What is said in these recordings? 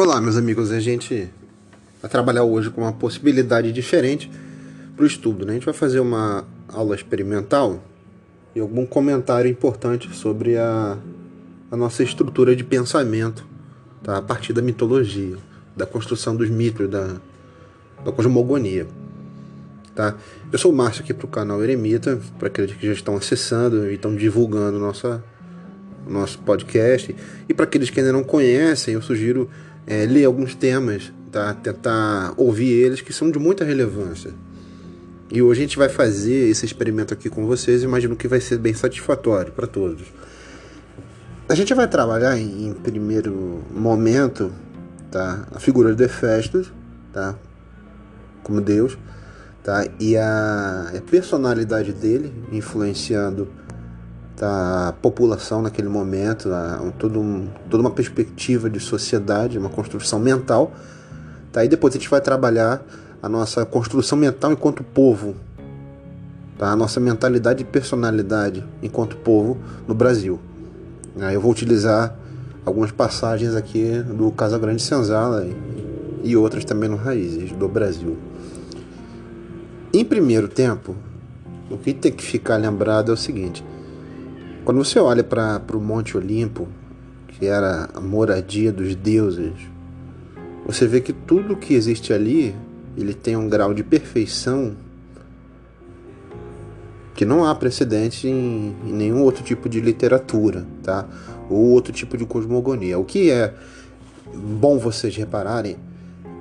Olá, meus amigos. A gente vai trabalhar hoje com uma possibilidade diferente para o estudo. Né? A gente vai fazer uma aula experimental e algum comentário importante sobre a, a nossa estrutura de pensamento tá? a partir da mitologia, da construção dos mitos, da, da cosmogonia. Tá? Eu sou o Márcio aqui para o canal Eremita, para aqueles que já estão acessando e estão divulgando nossa, nosso podcast. E para aqueles que ainda não conhecem, eu sugiro é, ler alguns temas, tá? tentar ouvir eles que são de muita relevância. E hoje a gente vai fazer esse experimento aqui com vocês, imagino que vai ser bem satisfatório para todos. A gente vai trabalhar em, em, primeiro momento tá? a figura de Hefestos, tá? como Deus, tá? e a, a personalidade dele influenciando da população naquele momento, a, todo um, toda uma perspectiva de sociedade, uma construção mental. Tá? E depois a gente vai trabalhar a nossa construção mental enquanto povo, tá? a nossa mentalidade e personalidade enquanto povo no Brasil. Aí eu vou utilizar algumas passagens aqui do Casa Grande Senzala e outras também no Raízes do Brasil. Em primeiro tempo, o que tem que ficar lembrado é o seguinte quando você olha para o Monte Olimpo, que era a moradia dos deuses, você vê que tudo que existe ali, ele tem um grau de perfeição que não há precedente em, em nenhum outro tipo de literatura, tá? Ou outro tipo de cosmogonia. O que é bom vocês repararem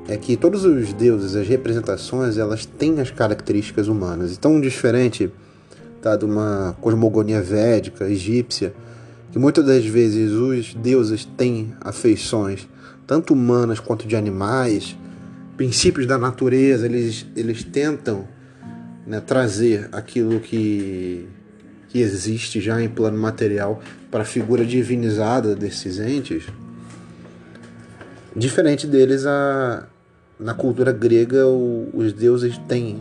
é que todos os deuses, as representações, elas têm as características humanas. Então, diferente tá, de uma cosmogonia védica, egípcia, que muitas das vezes os deuses têm afeições, tanto humanas quanto de animais, princípios da natureza, eles, eles tentam né, trazer aquilo que, que existe já em plano material para a figura divinizada desses entes. Diferente deles, a, na cultura grega, o, os deuses têm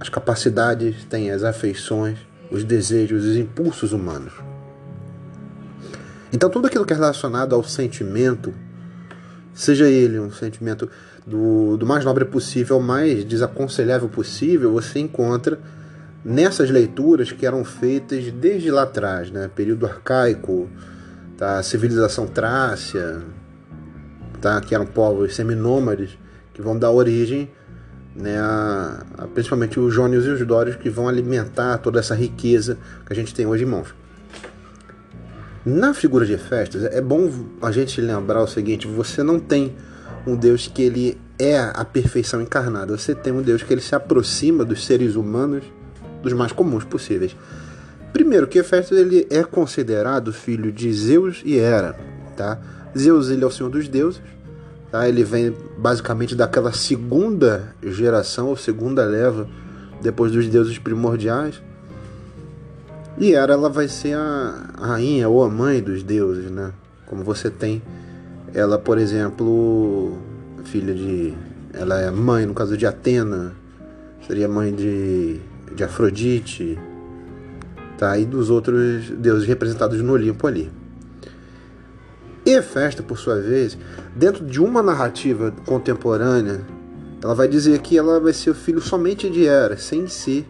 as capacidades, têm as afeições, os desejos, os impulsos humanos. Então, tudo aquilo que é relacionado ao sentimento, seja ele um sentimento do, do mais nobre possível ao mais desaconselhável possível, você encontra nessas leituras que eram feitas desde lá atrás, né? período arcaico, tá? civilização trácia, tá? que eram povos seminômades, que vão dar origem né, a, a, principalmente os jônios e os dórios que vão alimentar toda essa riqueza que a gente tem hoje em mãos. Na figura de Hefestos, é bom a gente lembrar o seguinte: você não tem um Deus que ele é a perfeição encarnada, você tem um Deus que ele se aproxima dos seres humanos dos mais comuns possíveis. Primeiro, que Hefestos ele é considerado filho de Zeus e Hera, tá? Zeus ele é o senhor dos deuses, Tá? Ele vem basicamente daquela segunda geração, ou segunda leva, depois dos deuses primordiais. E Hera ela vai ser a rainha ou a mãe dos deuses, né? Como você tem ela, por exemplo, filha de. Ela é mãe, no caso de Atena, seria mãe de, de Afrodite, tá? E dos outros deuses representados no Olimpo ali. E Festa, por sua vez, dentro de uma narrativa contemporânea, ela vai dizer que ela vai ser o filho somente de Hera, sem ser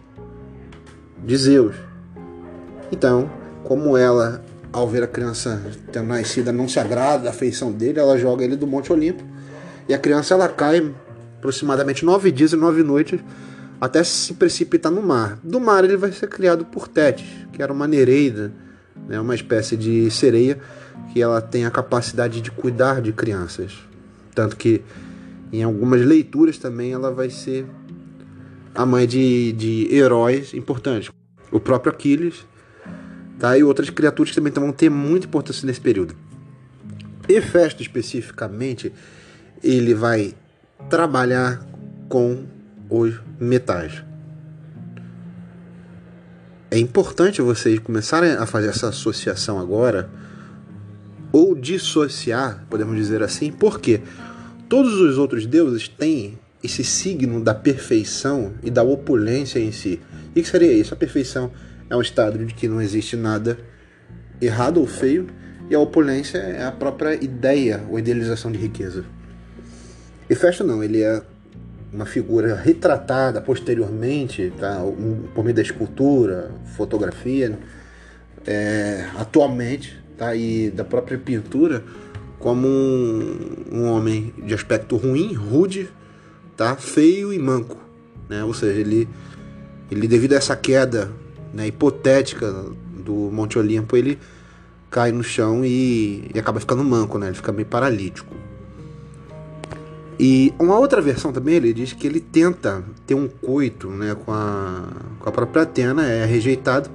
de Zeus. Então, como ela, ao ver a criança tendo nascida, não se agrada da afeição dele, ela joga ele do Monte Olimpo. E a criança ela cai aproximadamente nove dias e nove noites até se precipitar no mar. Do mar ele vai ser criado por Tétis, que era uma nereida, né, uma espécie de sereia que ela tem a capacidade de cuidar de crianças. Tanto que em algumas leituras também ela vai ser a mãe de, de heróis importantes. O próprio Aquiles tá? e outras criaturas que também vão ter muita importância nesse período. Hefesto especificamente, ele vai trabalhar com os metais. É importante vocês começarem a fazer essa associação agora ou dissociar, podemos dizer assim, porque todos os outros deuses têm esse signo da perfeição e da opulência em si. E que seria isso? A perfeição é um estado de que não existe nada errado ou feio, e a opulência é a própria ideia ou idealização de riqueza. E Festo não, ele é uma figura retratada posteriormente, tá? por meio da escultura, fotografia, é, atualmente, tá? e da própria pintura, como um, um, homem de aspecto ruim, rude, tá? feio e manco. Né? Ou seja, ele, ele devido a essa queda né, hipotética do Monte Olimpo, ele cai no chão e, e acaba ficando manco, né? ele fica meio paralítico. E uma outra versão também, ele diz que ele tenta ter um coito né, com, a, com a própria Atena, é rejeitado,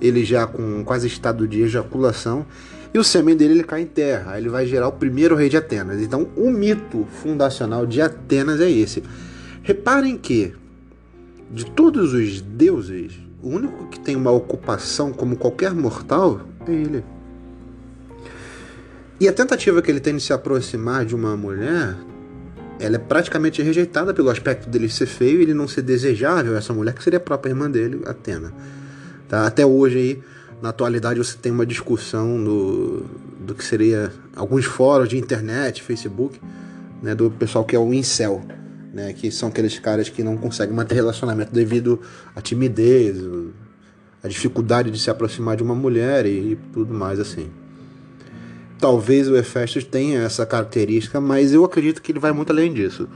ele já com quase estado de ejaculação, e o sêmen dele ele cai em terra, ele vai gerar o primeiro rei de Atenas. Então, o mito fundacional de Atenas é esse. Reparem que, de todos os deuses, o único que tem uma ocupação como qualquer mortal é ele. E a tentativa que ele tem de se aproximar de uma mulher ela é praticamente rejeitada pelo aspecto dele ser feio e ele não ser desejável, essa mulher que seria a própria irmã dele, Atena. Tá? Até hoje aí, na atualidade, você tem uma discussão do, do que seria alguns fóruns de internet, Facebook, né, do pessoal que é o incel, né, que são aqueles caras que não conseguem manter relacionamento devido à timidez, à dificuldade de se aproximar de uma mulher e, e tudo mais assim. Talvez o Hefestos tenha essa característica, mas eu acredito que ele vai muito além disso.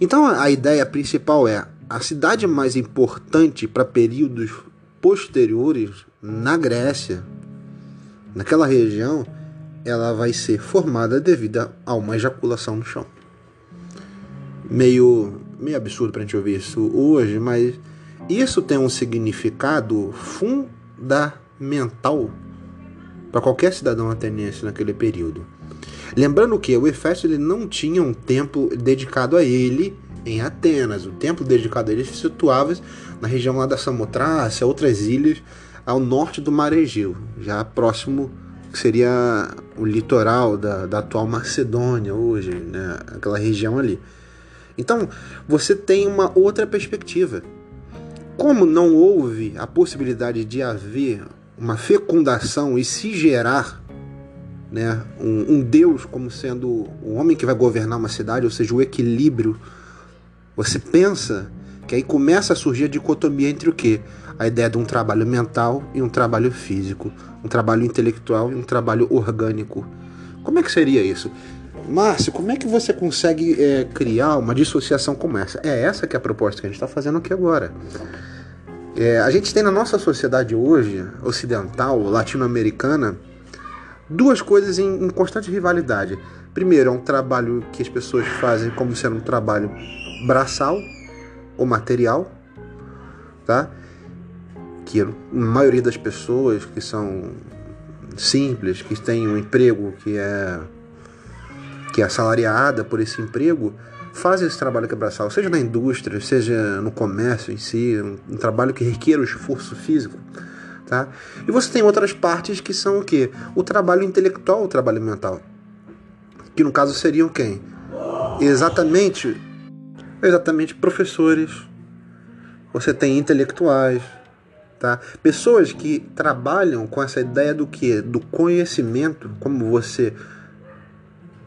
Então a ideia principal é a cidade mais importante para períodos posteriores na Grécia, naquela região, ela vai ser formada devido a uma ejaculação no chão. Meio, meio absurdo para a gente ouvir isso hoje, mas isso tem um significado fundamental para qualquer cidadão ateniense naquele período. Lembrando que o Efésio ele não tinha um templo dedicado a ele em Atenas. O templo dedicado a ele se situava na região lá da Samotrácia, outras ilhas ao norte do Mar Egeu, já próximo que seria o litoral da, da atual Macedônia hoje, né? aquela região ali. Então você tem uma outra perspectiva. Como não houve a possibilidade de haver uma fecundação e se gerar né, um, um, Deus como sendo o homem que vai governar uma cidade, ou seja, o equilíbrio, você pensa que aí começa a surgir a dicotomia entre o que? A ideia de um trabalho mental e um trabalho físico, um trabalho intelectual e um trabalho orgânico. Como é que seria isso? Márcio, como é que você consegue é, criar uma dissociação como essa? É essa que é a proposta que a gente está fazendo aqui agora. É, a gente tem na nossa sociedade hoje, ocidental, latino-americana, duas coisas em, em, constante rivalidade. Primeiro, é um trabalho que as pessoas fazem como sendo um trabalho braçal ou material, tá? Que a maioria das pessoas que são simples, que têm um emprego que é que é assalariada por esse emprego, fazem esse trabalho quebraçal, seja na indústria, seja no comércio em si, um, um trabalho que requer o esforço físico. Tá? E você tem outras partes que são o quê? O trabalho intelectual, o trabalho mental. Que no caso seriam quem? Exatamente, exatamente professores. Você tem intelectuais, tá? Pessoas que trabalham com essa ideia do que? Do conhecimento, como você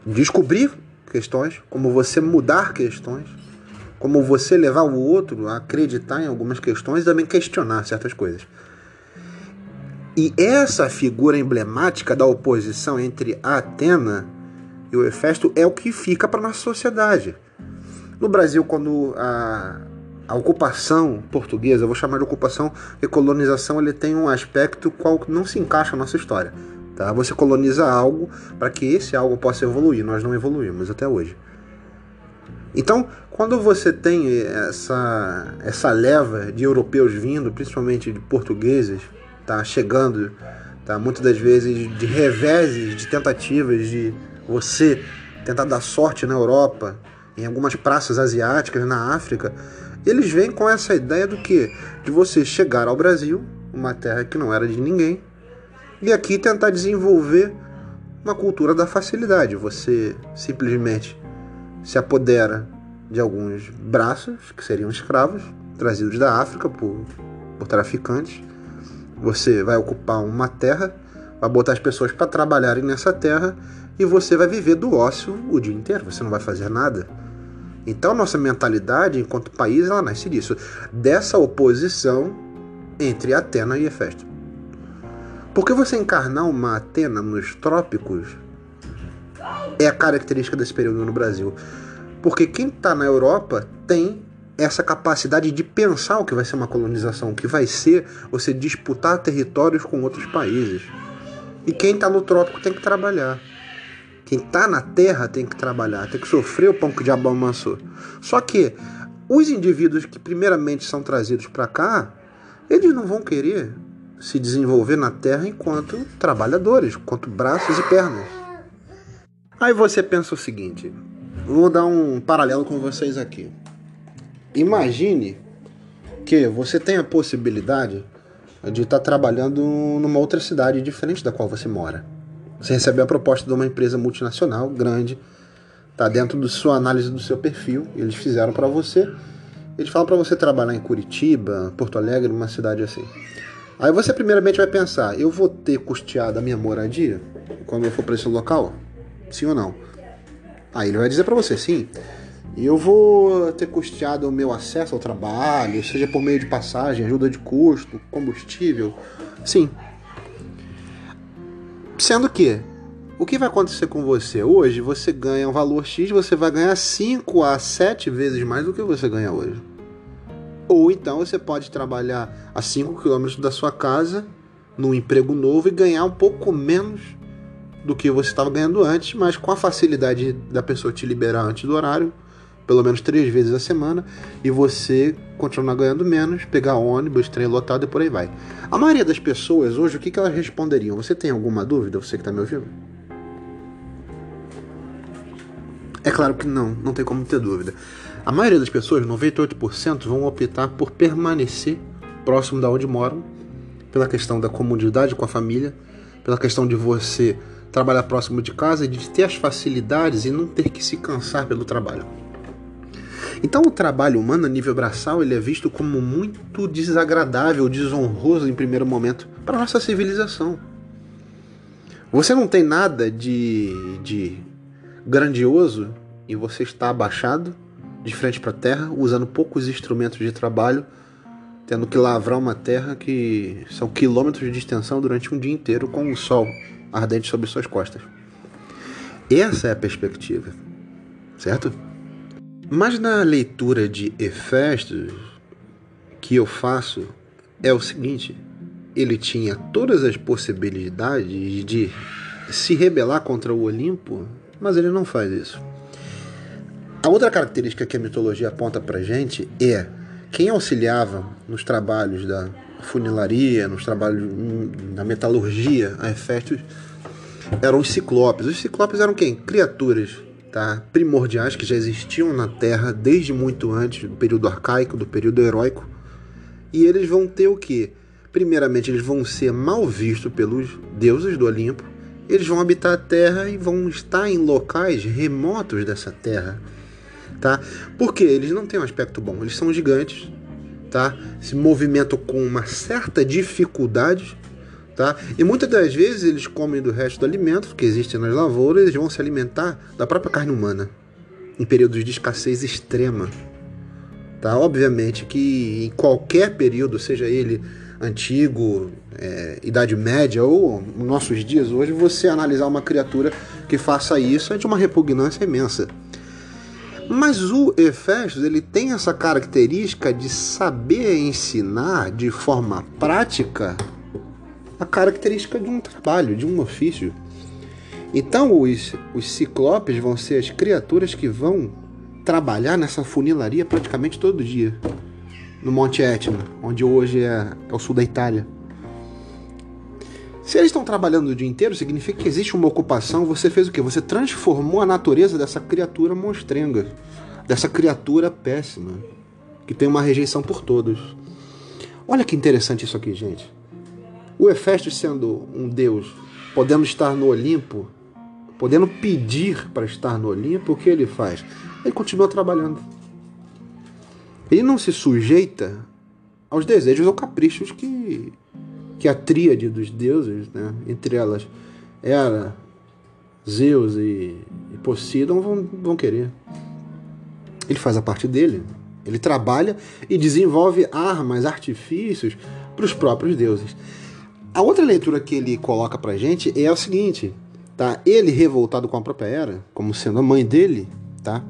descobrir questões, como você mudar questões, como você levar o outro a acreditar em algumas questões e também questionar certas coisas. E essa figura emblemática da oposição entre Atena e o Hefesto é o que fica para nossa sociedade. No Brasil, quando a, a ocupação portuguesa, vou chamar de ocupação e colonização, ele tem um aspecto qual não se encaixa na nossa história. Tá? Você coloniza algo para que esse algo possa evoluir. Nós não evoluímos até hoje. Então, quando você tem essa, essa leva de europeus vindo, principalmente de portugueses, tá chegando, tá muitas das vezes de reveses, de tentativas de você tentar dar sorte na Europa, em algumas praças asiáticas, na África, eles vêm com essa ideia do que? De você chegar ao Brasil, uma terra que não era de ninguém, e aqui tentar desenvolver uma cultura da facilidade. Você simplesmente se apodera de alguns braços, que seriam escravos, trazidos da África por, por traficantes. Você vai ocupar uma terra vai botar as pessoas para trabalharem nessa terra e você vai viver do ócio o dia inteiro, você não vai fazer nada. Então, nossa mentalidade enquanto país ela nasce disso, dessa oposição entre Atena e Hefesto. Porque você encarnar uma Atena nos trópicos é a característica desse período no Brasil. Porque quem está na Europa tem essa capacidade de pensar o que vai ser uma colonização, o que vai ser você disputar territórios com outros países. E quem está no trópico tem que trabalhar. Quem está na terra tem que trabalhar, tem que sofrer o pão que o diabo amassou. Só que os indivíduos que primeiramente são trazidos para cá, eles não vão querer se desenvolver na terra enquanto trabalhadores, enquanto braços e pernas. Aí você pensa o seguinte, vou dar um paralelo com vocês aqui. Imagine que você tem a possibilidade de estar trabalhando numa outra cidade diferente da qual você mora. Você recebeu a proposta de uma empresa multinacional grande, está dentro da sua análise do seu perfil, eles fizeram para você. Eles falam para você trabalhar em Curitiba, Porto Alegre, uma cidade assim. Aí você primeiramente vai pensar, eu vou ter custeado a minha moradia quando eu for para esse local? Sim ou não? Aí ele vai dizer para você, sim. Eu vou ter custeado o meu acesso ao trabalho, seja por meio de passagem, ajuda de custo, combustível. Sim. Sendo que, o que vai acontecer com você hoje? Você ganha um valor X, você vai ganhar 5 a 7 vezes mais do que você ganha hoje. Ou então você pode trabalhar a 5 km da sua casa, num emprego novo, e ganhar um pouco menos do que você estava ganhando antes, mas com a facilidade da pessoa te liberar antes do horário, pelo menos três vezes a semana e você continuar ganhando menos, pegar ônibus, trem lotado e por aí vai. A maioria das pessoas hoje, o que, que elas responderiam? Você tem alguma dúvida, você que está me ouvindo? É claro que não, não tem como ter dúvida. A maioria das pessoas, 98%, vão optar por permanecer próximo da onde moram, pela questão da comodidade com a família, pela questão de você trabalhar próximo de casa e de ter as facilidades e não ter que se cansar pelo trabalho. Então o trabalho humano a nível braçal ele é visto como muito desagradável, desonroso em primeiro momento para nossa civilização. Você não tem nada de, de grandioso e você está abaixado de frente para a terra, usando poucos instrumentos de trabalho, tendo que lavrar uma terra que são quilômetros de extensão durante um dia inteiro com o sol ardente sobre suas costas. Essa é a perspectiva, certo? Mas na leitura de Hefestos que eu faço é o seguinte: ele tinha todas as possibilidades de se rebelar contra o Olimpo, mas ele não faz isso. A outra característica que a mitologia aponta para gente é quem auxiliava nos trabalhos da funilaria, nos trabalhos da metalurgia a Hefestos eram os ciclopes. Os ciclopes eram quem? Criaturas tá? primordiais que já existiam na Terra desde muito antes do período arcaico, do período heróico. E eles vão ter o que? Primeiramente, eles vão ser mal vistos pelos deuses do Olimpo. Eles vão habitar a Terra e vão estar em locais remotos dessa Terra, tá? Porque eles não têm um aspecto bom. Eles são gigantes, tá? Se movimentam com uma certa dificuldade Tá? E muitas das vezes eles comem do resto do alimento que existe nas lavouras, eles vão se alimentar da própria carne humana em períodos de escassez extrema. Tá? Obviamente que em qualquer período, seja ele antigo, é, Idade Média ou nossos dias hoje, você analisar uma criatura que faça isso é de uma repugnância imensa. Mas o Efésio ele tem essa característica de saber ensinar de forma prática a característica de um trabalho, de um ofício. Então, os, os ciclopes vão ser as criaturas que vão trabalhar nessa funilaria praticamente todo dia, no Monte Etna, onde hoje é, é o sul da Itália. Se eles estão trabalhando o dia inteiro, significa que existe uma ocupação. Você fez o quê? Você transformou a natureza dessa criatura monstrenga, dessa criatura péssima, que tem uma rejeição por todos. Olha que interessante isso aqui, gente. O Hefestos, sendo um deus, podendo estar no Olimpo, podendo pedir para estar no Olimpo, o que ele faz? Ele continua trabalhando. Ele não se sujeita aos desejos ou caprichos que, que a tríade dos deuses, né, entre elas Hera, Zeus e, e Poseidon, vão, vão querer. Ele faz a parte dele. Ele trabalha e desenvolve armas, artifícios para os próprios deuses. A outra leitura que ele coloca para gente é o seguinte, tá? Ele revoltado com a própria Hera, como sendo a mãe dele, tá?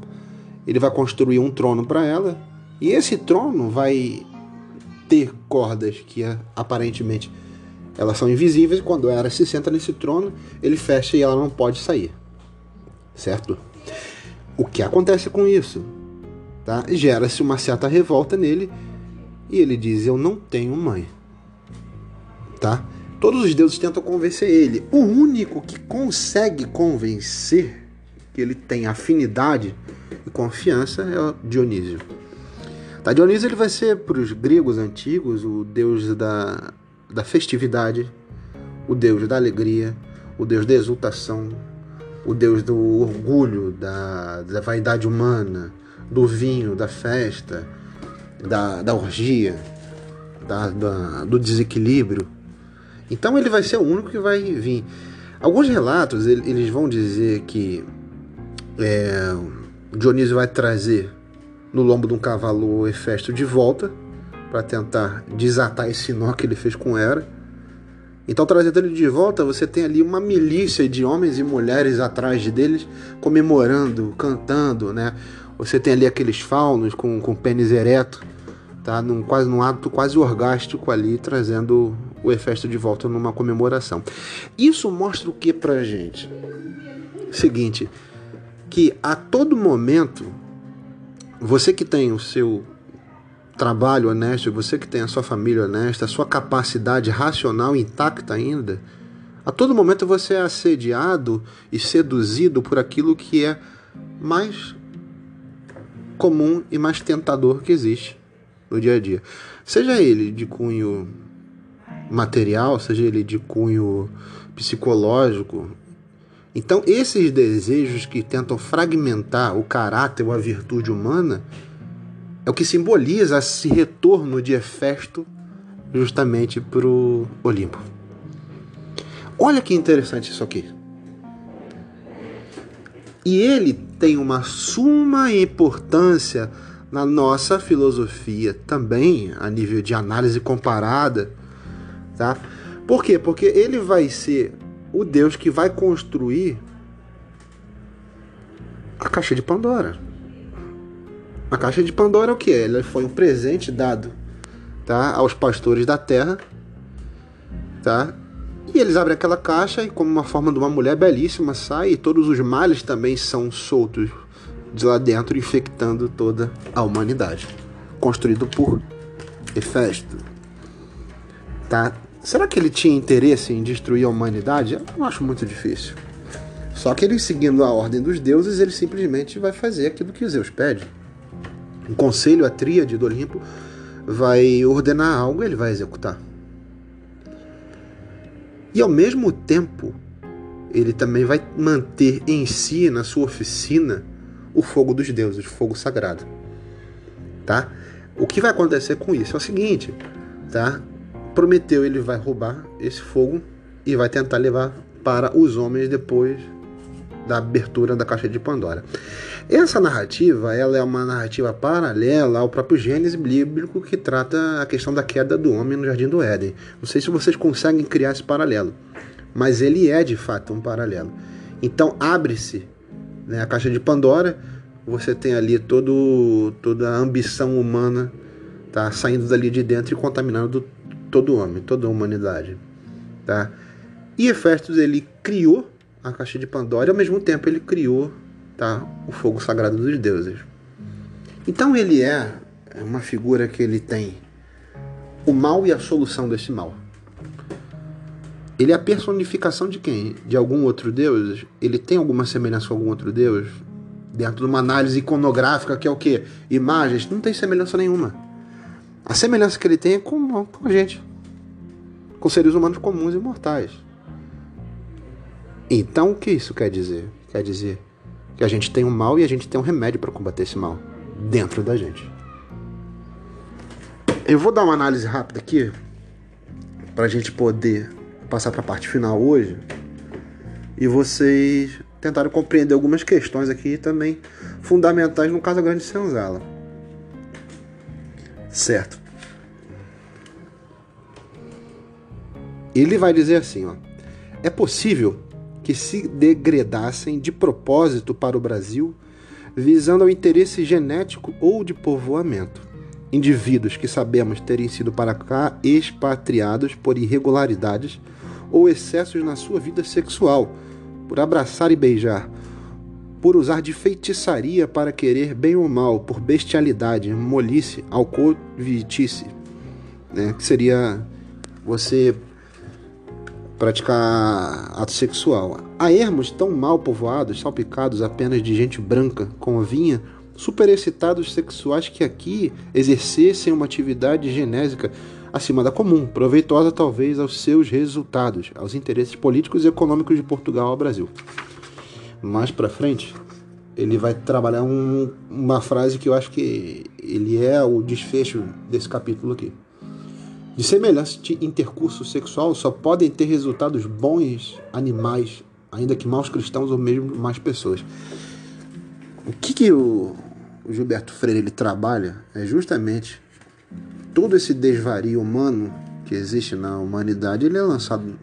Ele vai construir um trono para ela e esse trono vai ter cordas que aparentemente elas são invisíveis. Quando a Hera se senta nesse trono, ele fecha e ela não pode sair, certo? O que acontece com isso? Tá? Gera-se uma certa revolta nele e ele diz: Eu não tenho mãe. Tá? Todos os deuses tentam convencer ele. O único que consegue convencer que ele tem afinidade e confiança é o Dionísio. Tá? Dionísio ele vai ser para os gregos antigos o deus da, da festividade, o deus da alegria, o deus da exultação, o deus do orgulho, da, da vaidade humana, do vinho, da festa, da, da orgia, da, da, do desequilíbrio. Então ele vai ser o único que vai vir. Alguns relatos eles vão dizer que é, Dionísio vai trazer no lombo de um cavalo o Hefesto de volta para tentar desatar esse nó que ele fez com Hera. Então, trazendo ele de volta, você tem ali uma milícia de homens e mulheres atrás deles, comemorando, cantando, né? Você tem ali aqueles faunos com, com pênis ereto, tá? Num, quase, num ato quase orgástico ali, trazendo o Hefesto de volta numa comemoração. Isso mostra o que pra gente? Seguinte, que a todo momento, você que tem o seu trabalho honesto, você que tem a sua família honesta, a sua capacidade racional intacta ainda, a todo momento você é assediado e seduzido por aquilo que é mais comum e mais tentador que existe no dia a dia. Seja ele de cunho material, seja ele de cunho psicológico. Então, esses desejos que tentam fragmentar o caráter ou a virtude humana é o que simboliza esse retorno de Hefesto justamente para o Olimpo. Olha que interessante isso aqui. E ele tem uma suma importância na nossa filosofia também, a nível de análise comparada, tá? Por quê? Porque ele vai ser o Deus que vai construir a caixa de Pandora. A caixa de Pandora é o que? Ela foi um presente dado, tá, aos pastores da terra, tá? E eles abrem aquela caixa e, como uma forma de uma mulher belíssima, sai e todos os males também são soltos de lá dentro, infectando toda a humanidade. Construído por Hefesto. Tá? Será que ele tinha interesse em destruir a humanidade? Eu não acho muito difícil. Só que ele, seguindo a ordem dos deuses, ele simplesmente vai fazer aquilo que Zeus pede. Um conselho, a tríade do Olimpo, vai ordenar algo e ele vai executar. E ao mesmo tempo, ele também vai manter em si, na sua oficina, o fogo dos deuses, o fogo sagrado. Tá? O que vai acontecer com isso é o seguinte, tá? Prometeu ele vai roubar esse fogo e vai tentar levar para os homens depois da abertura da caixa de Pandora. Essa narrativa, ela é uma narrativa paralela ao próprio Gênesis bíblico que trata a questão da queda do homem no jardim do Éden. Não sei se vocês conseguem criar esse paralelo, mas ele é de fato um paralelo. Então abre-se né, a caixa de Pandora, você tem ali todo, toda a ambição humana tá saindo dali de dentro e contaminando todo homem, toda a humanidade, tá? E Hefestos ele criou a caixa de Pandora e ao mesmo tempo ele criou tá, o fogo sagrado dos deuses. Então ele é uma figura que ele tem o mal e a solução desse mal. Ele é a personificação de quem? De algum outro deus? Ele tem alguma semelhança com algum outro deus? Dentro de uma análise iconográfica que é o que? Imagens? Não tem semelhança nenhuma. A semelhança que ele tem é com, com a gente. Com seres humanos comuns e mortais. Então o que isso quer dizer? Quer dizer que a gente tem um mal e a gente tem um remédio para combater esse mal dentro da gente. Eu vou dar uma análise rápida aqui para a gente poder passar para a parte final hoje e vocês tentaram compreender algumas questões aqui também fundamentais no caso da Grande Senzala. Certo. Ele vai dizer assim, ó: É possível que se degredassem de propósito para o Brasil, visando ao interesse genético ou de povoamento indivíduos que sabemos terem sido para cá expatriados por irregularidades ou excessos na sua vida sexual, por abraçar e beijar, por usar de feitiçaria para querer bem ou mal, por bestialidade, molice, alcovitice, né? que seria você praticar ato sexual. Há ermos tão mal povoados, salpicados apenas de gente branca, com vinha superexcitados sexuais que aqui exercessem uma atividade genésica acima da comum, proveitosa talvez aos seus resultados, aos interesses políticos e econômicos de Portugal ao Brasil. Mais para frente, ele vai trabalhar um, uma frase que eu acho que ele é o desfecho desse capítulo aqui. De semelhante intercurso sexual só podem ter resultados bons animais, ainda que maus cristãos ou mesmo más pessoas. O que, que o, o Gilberto Freire ele trabalha é justamente todo esse desvario humano que existe na humanidade, ele é lançado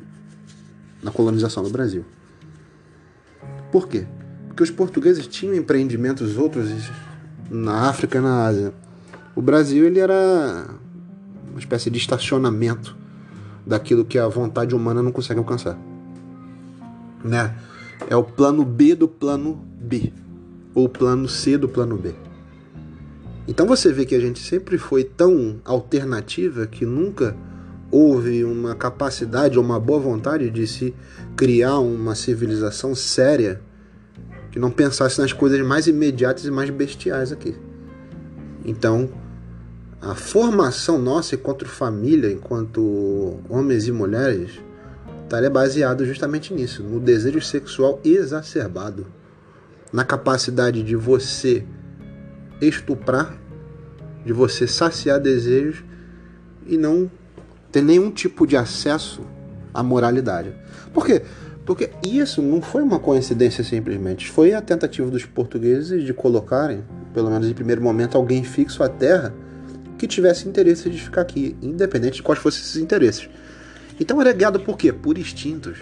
na colonização do Brasil. Por quê? Porque os portugueses tinham empreendimentos outros na África e na Ásia. O Brasil ele era uma espécie de estacionamento daquilo que a vontade humana não consegue alcançar. Né? É o plano B do plano B, ou o plano C do plano B. Então você vê que a gente sempre foi tão alternativa que nunca houve uma capacidade ou uma boa vontade de se criar uma civilização séria que não pensasse nas coisas mais imediatas e mais bestiais aqui. Então, a formação nossa enquanto família, enquanto homens e mulheres, estaria baseado justamente nisso, no desejo sexual exacerbado, na capacidade de você estuprar, de você saciar desejos e não ter nenhum tipo de acesso à moralidade. Por quê? Porque isso não foi uma coincidência simplesmente, foi a tentativa dos portugueses de colocarem, pelo menos em primeiro momento, alguém fixo à terra que tivesse interesse de ficar aqui, independente de quais fossem esses interesses. Então era guiado por quê? Por instintos.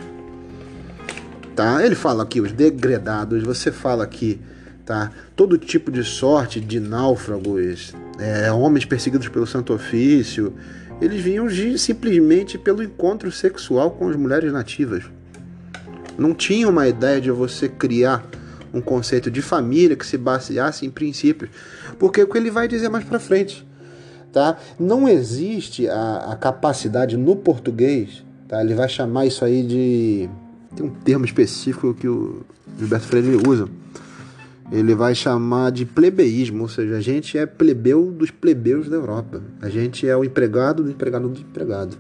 Tá? Ele fala aqui os degredados, você fala aqui tá? Todo tipo de sorte de náufragos, é, homens perseguidos pelo Santo Ofício, eles vinham simplesmente pelo encontro sexual com as mulheres nativas. Não tinha uma ideia de você criar um conceito de família que se baseasse em princípios, porque é o que ele vai dizer mais para frente, tá? Não existe a, a capacidade no português, tá? Ele vai chamar isso aí de tem um termo específico que o Gilberto Freire usa ele vai chamar de plebeísmo, ou seja, a gente é plebeu dos plebeus da Europa. A gente é o empregado do empregado do empregado.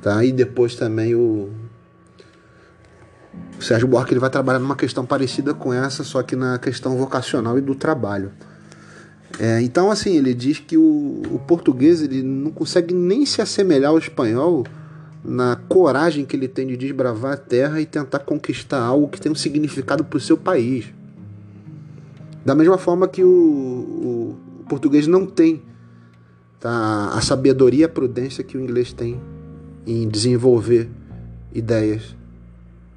Tá? E depois também o, o Sérgio Buarque ele vai trabalhar numa questão parecida com essa, só que na questão vocacional e do trabalho. É, então, assim, ele diz que o, o português ele não consegue nem se assemelhar ao espanhol na coragem que ele tem de desbravar a terra e tentar conquistar algo que tem um significado para o seu país. Da mesma forma que o, o, o português não tem tá, a sabedoria a prudência que o inglês tem em desenvolver ideias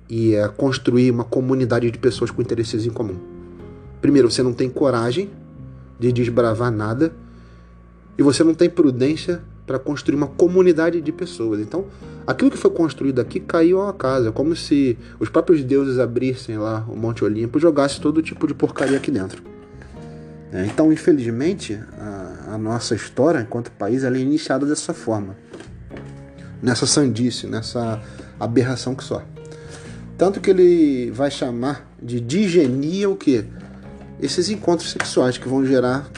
e é, construir uma comunidade de pessoas com interesses em comum. Primeiro, você não tem coragem de desbravar nada e você não tem prudência para construir uma comunidade de pessoas. Então, aquilo que foi construído aqui caiu ao acaso. É como se os próprios deuses abrissem lá o Monte Olimpo e jogassem todo tipo de porcaria aqui dentro. É, então, infelizmente, a, a, nossa história enquanto país é iniciada dessa forma. Nessa sandice, nessa aberração que só. Tanto que ele vai chamar de digenia o que? Esses encontros sexuais que vão gerar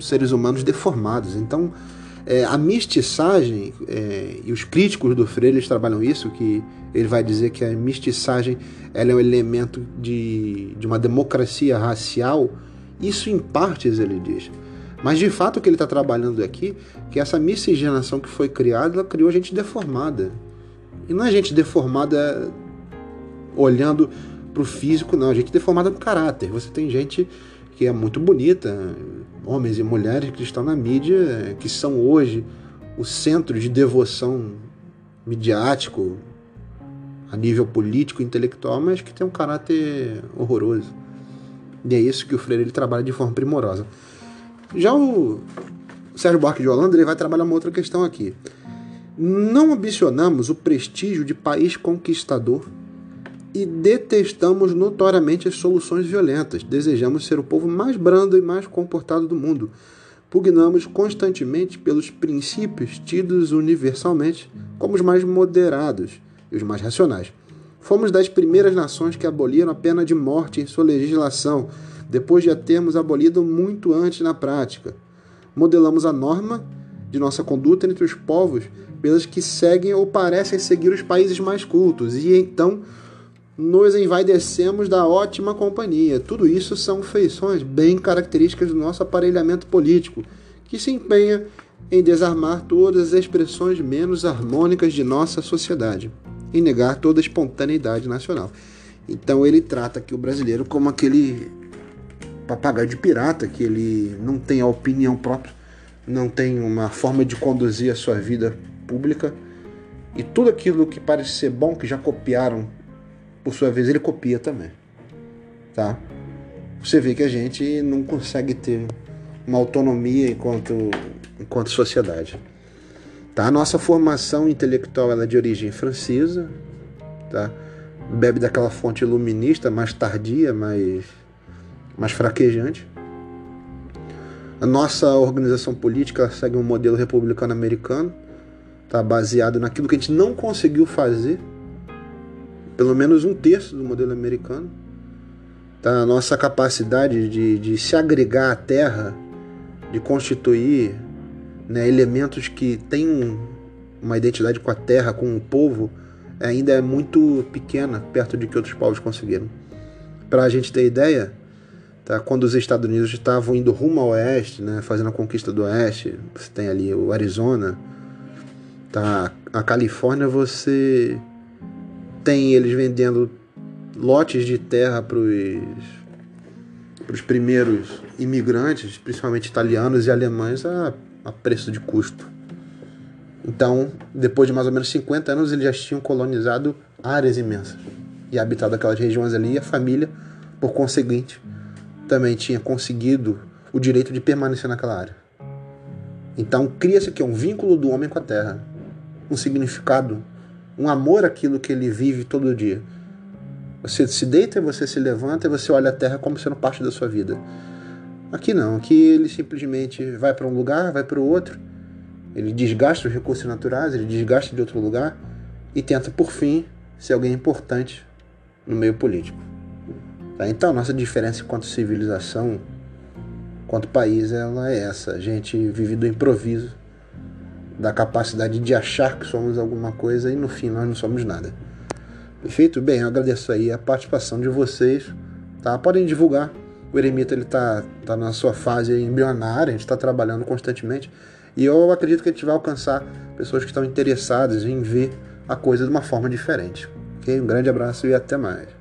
seres humanos deformados. Então, é, a mistiçagem, é, e os críticos do Freire eles trabalham isso, que ele vai dizer que a mistiçagem ela é um elemento de, de uma democracia racial, isso em partes ele diz. Mas de fato o que ele está trabalhando aqui, que essa miscigenação que foi criada, ela criou gente deformada. E não é gente deformada olhando para o físico, não. É gente deformada no caráter. Você tem gente que é muito bonita, homens e mulheres que estão na mídia, que são hoje o centro de devoção midiático a nível político, intelectual, mas que tem um caráter horroroso. E é isso que o Freire ele trabalha de forma primorosa. Já o Sérgio Buarque de Holanda ele vai trabalhar uma outra questão aqui. Não ambicionamos o prestígio de país conquistador e detestamos notoriamente as soluções violentas. Desejamos ser o povo mais brando e mais comportado do mundo. Pugnamos constantemente pelos princípios tidos universalmente como os mais moderados e os mais racionais. Fomos das primeiras nações que aboliram a pena de morte em sua legislação, depois de a termos abolido muito antes na prática. Modelamos a norma de nossa conduta entre os povos pelas que seguem ou parecem seguir os países mais cultos, e então nos envaidecemos da ótima companhia. Tudo isso são feições bem características do nosso aparelhamento político, que se empenha em desarmar todas as expressões menos harmônicas de nossa sociedade e negar toda a espontaneidade nacional. Então ele trata aqui o brasileiro como aquele papagaio de pirata, que ele não tem a opinião própria, não tem uma forma de conduzir a sua vida pública, e tudo aquilo que parece ser bom, que já copiaram por sua vez, ele copia também. Tá? Você vê que a gente não consegue ter uma autonomia enquanto, enquanto sociedade. Tá? A nossa formação intelectual ela é de origem francesa, tá? bebe daquela fonte iluminista mais tardia, mais, mais fraquejante. A nossa organização política segue um modelo republicano americano, tá? baseado naquilo que a gente não conseguiu fazer pelo menos um terço do modelo americano. Tá? A nossa capacidade de, de se agregar à terra, de constituir né, elementos que têm uma identidade com a terra, com o povo, ainda é muito pequena perto de que outros povos conseguiram. Para a gente ter ideia, tá, quando os Estados Unidos estavam indo rumo ao oeste, né, fazendo a conquista do oeste, você tem ali o Arizona, tá, a Califórnia, você tem eles vendendo lotes de terra para os primeiros imigrantes, principalmente italianos e alemães, a, a preço de custo. Então, depois de mais ou menos 50 anos, eles já tinham colonizado áreas imensas e habitado aquelas regiões ali, e a família, por conseguinte, também tinha conseguido o direito de permanecer naquela área. Então, cria-se aqui um vínculo do homem com a terra, um significado um amor àquilo que ele vive todo dia. Você se deita, você se levanta e você olha a terra como sendo parte da sua vida. Aqui não, aqui ele simplesmente vai para um lugar, vai para o outro, ele desgasta os recursos naturais, ele desgasta de outro lugar e tenta, por fim, ser alguém importante no meio político. Tá? Então, nossa diferença quanto civilização, quanto país, ela é essa. A gente vive do improviso da capacidade de achar que somos alguma coisa e no fim nós não somos nada. Perfeito? Bem, eu agradeço aí a participação de vocês. Tá? Podem divulgar. O Eremita ele tá, tá na sua fase embrionária, a gente está trabalhando constantemente. E eu acredito que a gente vai alcançar pessoas que estão interessadas em ver a coisa de uma forma diferente. Okay? Um grande abraço e até mais.